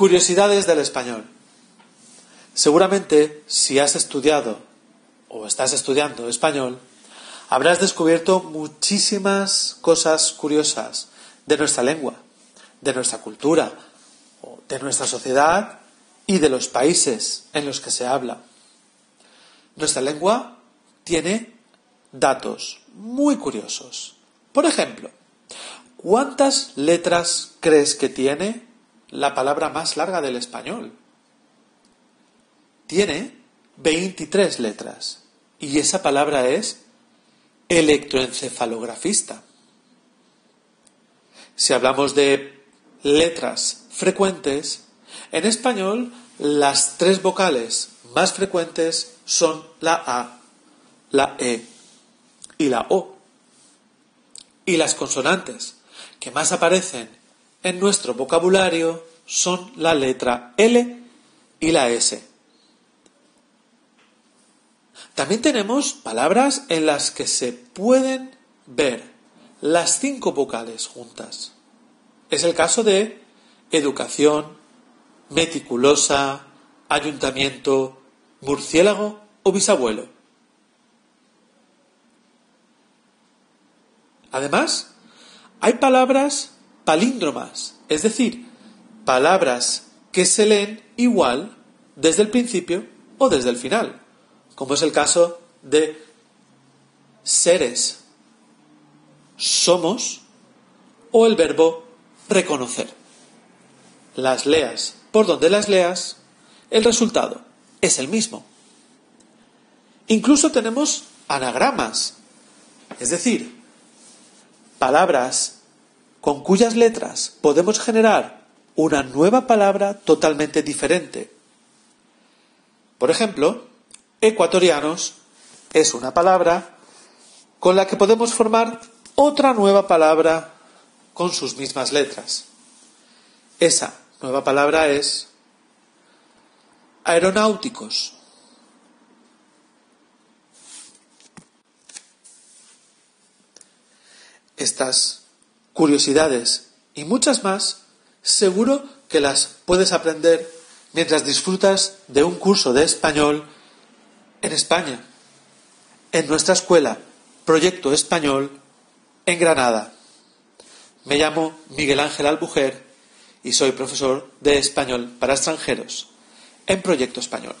Curiosidades del español. Seguramente, si has estudiado o estás estudiando español, habrás descubierto muchísimas cosas curiosas de nuestra lengua, de nuestra cultura, de nuestra sociedad y de los países en los que se habla. Nuestra lengua tiene datos muy curiosos. Por ejemplo, ¿cuántas letras crees que tiene la palabra más larga del español? Tiene 23 letras y esa palabra es electroencefalografista. Si hablamos de letras frecuentes, en español las tres vocales más frecuentes son la A, la E y la O. Y las consonantes que más aparecen en nuestro vocabulario son la letra L y la S. También tenemos palabras en las que se pueden ver las cinco vocales juntas. Es el caso de educación, meticulosa, ayuntamiento, murciélago o bisabuelo. Además, hay palabras palíndromas, es decir, palabras que se leen igual desde el principio o desde el final como es el caso de seres, somos o el verbo reconocer. Las leas por donde las leas, el resultado es el mismo. Incluso tenemos anagramas, es decir, palabras con cuyas letras podemos generar una nueva palabra totalmente diferente. Por ejemplo, ecuatorianos es una palabra con la que podemos formar otra nueva palabra con sus mismas letras. Esa nueva palabra es aeronáuticos. Estas curiosidades y muchas más seguro que las puedes aprender mientras disfrutas de un curso de español en España, en nuestra escuela, Proyecto Español, en Granada. Me llamo Miguel Ángel Albujer y soy profesor de español para extranjeros en Proyecto Español.